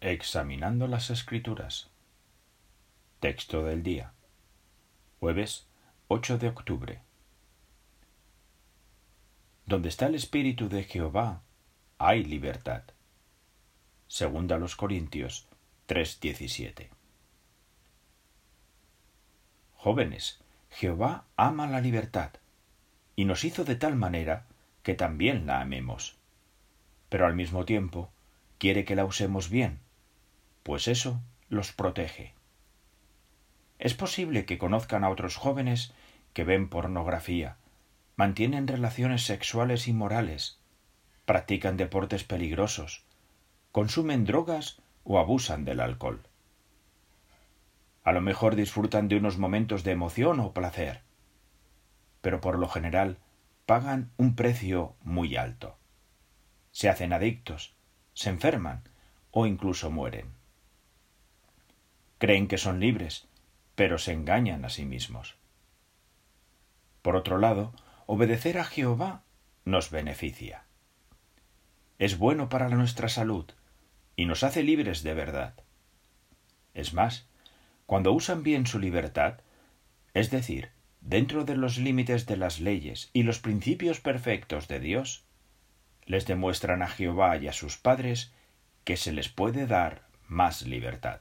Examinando las Escrituras. Texto del día. Jueves 8 de octubre. Donde está el Espíritu de Jehová, hay libertad. Segunda los Corintios 3:17. Jóvenes, Jehová ama la libertad y nos hizo de tal manera que también la amemos. Pero al mismo tiempo quiere que la usemos bien, pues eso los protege. Es posible que conozcan a otros jóvenes que ven pornografía, mantienen relaciones sexuales inmorales, practican deportes peligrosos, consumen drogas o abusan del alcohol. A lo mejor disfrutan de unos momentos de emoción o placer, pero por lo general pagan un precio muy alto. Se hacen adictos, se enferman o incluso mueren. Creen que son libres, pero se engañan a sí mismos. Por otro lado, obedecer a Jehová nos beneficia. Es bueno para nuestra salud y nos hace libres de verdad. Es más, cuando usan bien su libertad, es decir, dentro de los límites de las leyes y los principios perfectos de Dios, les demuestran a Jehová y a sus padres que se les puede dar más libertad.